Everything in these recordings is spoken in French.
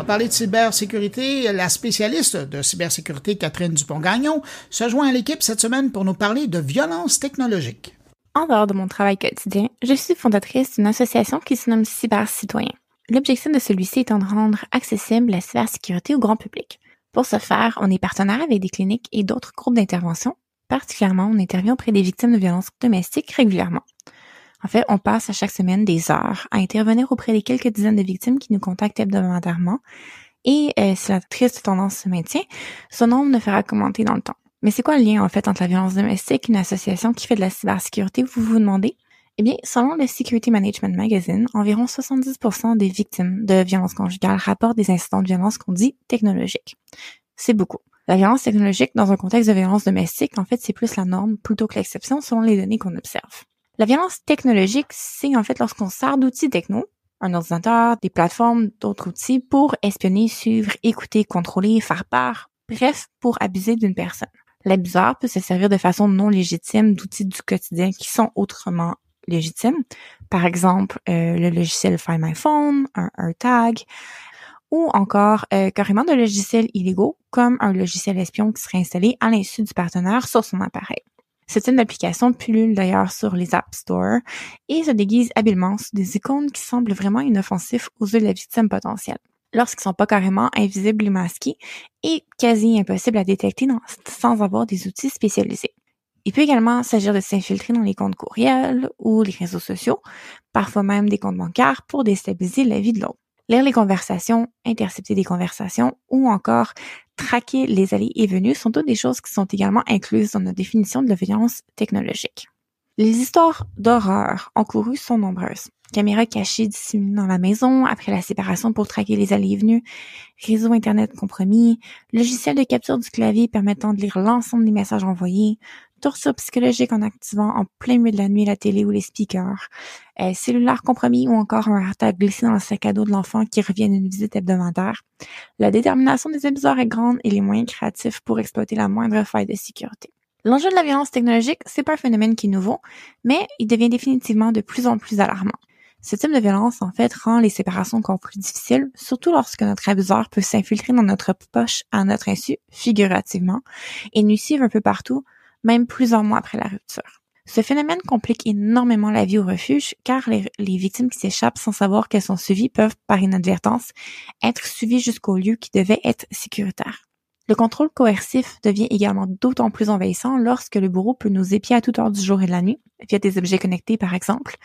va parler de cybersécurité. La spécialiste de cybersécurité, Catherine Dupont-Gagnon, se joint à l'équipe cette semaine pour nous parler de violence technologique. En dehors de mon travail quotidien, je suis fondatrice d'une association qui se nomme Cybercitoyen. L'objectif de celui-ci étant de rendre accessible la cybersécurité au grand public. Pour ce faire, on est partenaire avec des cliniques et d'autres groupes d'intervention. Particulièrement, on intervient auprès des victimes de violences domestiques régulièrement. En fait, on passe à chaque semaine des heures à intervenir auprès des quelques dizaines de victimes qui nous contactent hebdomadairement. Et euh, si la triste tendance se maintient, ce nombre ne fera qu'augmenter dans le temps. Mais c'est quoi le lien en fait entre la violence domestique et une association qui fait de la cybersécurité, vous vous demandez? Eh bien, selon le Security Management Magazine, environ 70% des victimes de violences conjugales rapportent des incidents de violence qu'on dit technologiques. C'est beaucoup. La violence technologique dans un contexte de violence domestique, en fait, c'est plus la norme plutôt que l'exception selon les données qu'on observe. La violence technologique, c'est en fait lorsqu'on sert d'outils techno, un ordinateur, des plateformes, d'autres outils pour espionner, suivre, écouter, contrôler, faire part, bref, pour abuser d'une personne. L'abuseur peut se servir de façon non légitime d'outils du quotidien qui sont autrement légitimes. Par exemple, euh, le logiciel Find My Phone, un, tag, ou encore euh, carrément de logiciels illégaux comme un logiciel espion qui serait installé à l'insu du partenaire sur son appareil. Ce type d'application pullule d'ailleurs sur les App Store et se déguise habilement sous des icônes qui semblent vraiment inoffensifs aux yeux de la victime potentielle lorsqu'ils sont pas carrément invisibles et masqués et quasi impossibles à détecter sans avoir des outils spécialisés. Il peut également s'agir de s'infiltrer dans les comptes courriels ou les réseaux sociaux, parfois même des comptes bancaires pour déstabiliser la vie de l'autre. Lire les conversations, intercepter des conversations ou encore traquer les allées et venues sont toutes des choses qui sont également incluses dans notre définition de la violence technologique. Les histoires d'horreur encourues sont nombreuses. Caméras cachées dissimulées dans la maison après la séparation pour traquer les allées et venues, réseau Internet compromis, logiciel de capture du clavier permettant de lire l'ensemble des messages envoyés, torture psychologique en activant en plein milieu de la nuit la télé ou les speakers, euh, cellulaire compromis ou encore un AirTag glissé dans le sac à dos de l'enfant qui revient d'une visite hebdomadaire. La détermination des abuseurs est grande et les moyens créatifs pour exploiter la moindre faille de sécurité. L'enjeu de la violence technologique, c'est pas un phénomène qui est nouveau, mais il devient définitivement de plus en plus alarmant. Ce type de violence, en fait, rend les séparations encore plus difficiles, surtout lorsque notre abuseur peut s'infiltrer dans notre poche à notre insu, figurativement, et nous suivre un peu partout, même plusieurs mois après la rupture. Ce phénomène complique énormément la vie au refuge car les, victimes qui s'échappent sans savoir qu'elles sont suivies peuvent, par inadvertance, être suivies jusqu'au lieu qui devait être sécuritaire. Le contrôle coercif devient également d'autant plus envahissant lorsque le bourreau peut nous épier à toute heure du jour et de la nuit, via des objets connectés par exemple.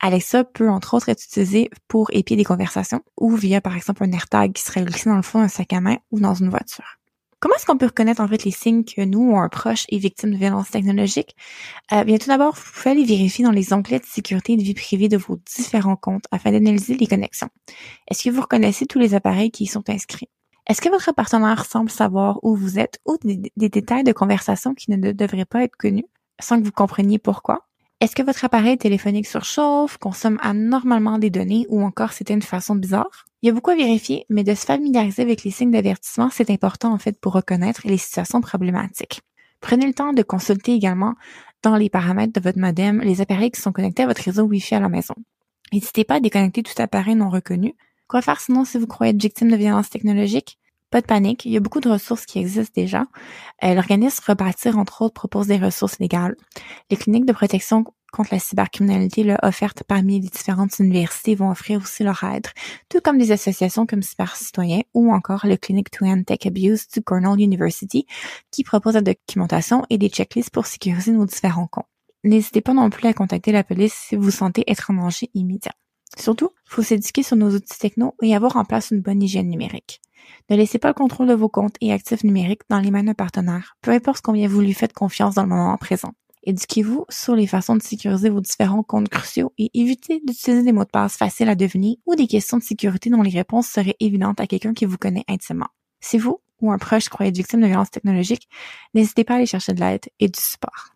Alexa peut entre autres être utilisée pour épier des conversations ou via par exemple un AirTag qui serait glissé dans le fond d'un sac à main ou dans une voiture. Comment est-ce qu'on peut reconnaître en fait les signes que nous ou un proche est victime de violence technologique? Euh, bien tout d'abord, vous pouvez aller vérifier dans les onglets de sécurité et de vie privée de vos différents comptes afin d'analyser les connexions. Est-ce que vous reconnaissez tous les appareils qui y sont inscrits? Est-ce que votre partenaire semble savoir où vous êtes ou des, détails de conversation qui ne devraient pas être connus sans que vous compreniez pourquoi? Est-ce que votre appareil téléphonique surchauffe, consomme anormalement des données ou encore c'était une façon bizarre? Il y a beaucoup à vérifier, mais de se familiariser avec les signes d'avertissement, c'est important en fait pour reconnaître les situations problématiques. Prenez le temps de consulter également dans les paramètres de votre modem les appareils qui sont connectés à votre réseau Wi-Fi à la maison. N'hésitez pas à déconnecter tout appareil non reconnu Quoi faire sinon si vous croyez être victime de violence technologique? Pas de panique, il y a beaucoup de ressources qui existent déjà. Euh, L'organisme Rebâtir, entre autres, propose des ressources légales. Les cliniques de protection contre la cybercriminalité là, offertes parmi les différentes universités vont offrir aussi leur aide, tout comme des associations comme Cyber Citoyen ou encore le Clinic to End Tech Abuse du Cornell University qui propose la documentation et des checklists pour sécuriser nos différents comptes. N'hésitez pas non plus à contacter la police si vous sentez être en danger immédiat. Surtout, il faut s'éduquer sur nos outils techno et avoir en place une bonne hygiène numérique. Ne laissez pas le contrôle de vos comptes et actifs numériques dans les mains d'un partenaire, peu importe combien vous lui faites confiance dans le moment présent. Éduquez-vous sur les façons de sécuriser vos différents comptes cruciaux et évitez d'utiliser des mots de passe faciles à deviner ou des questions de sécurité dont les réponses seraient évidentes à quelqu'un qui vous connaît intimement. Si vous ou un proche croyez être victime de violence technologique, n'hésitez pas à aller chercher de l'aide et du support.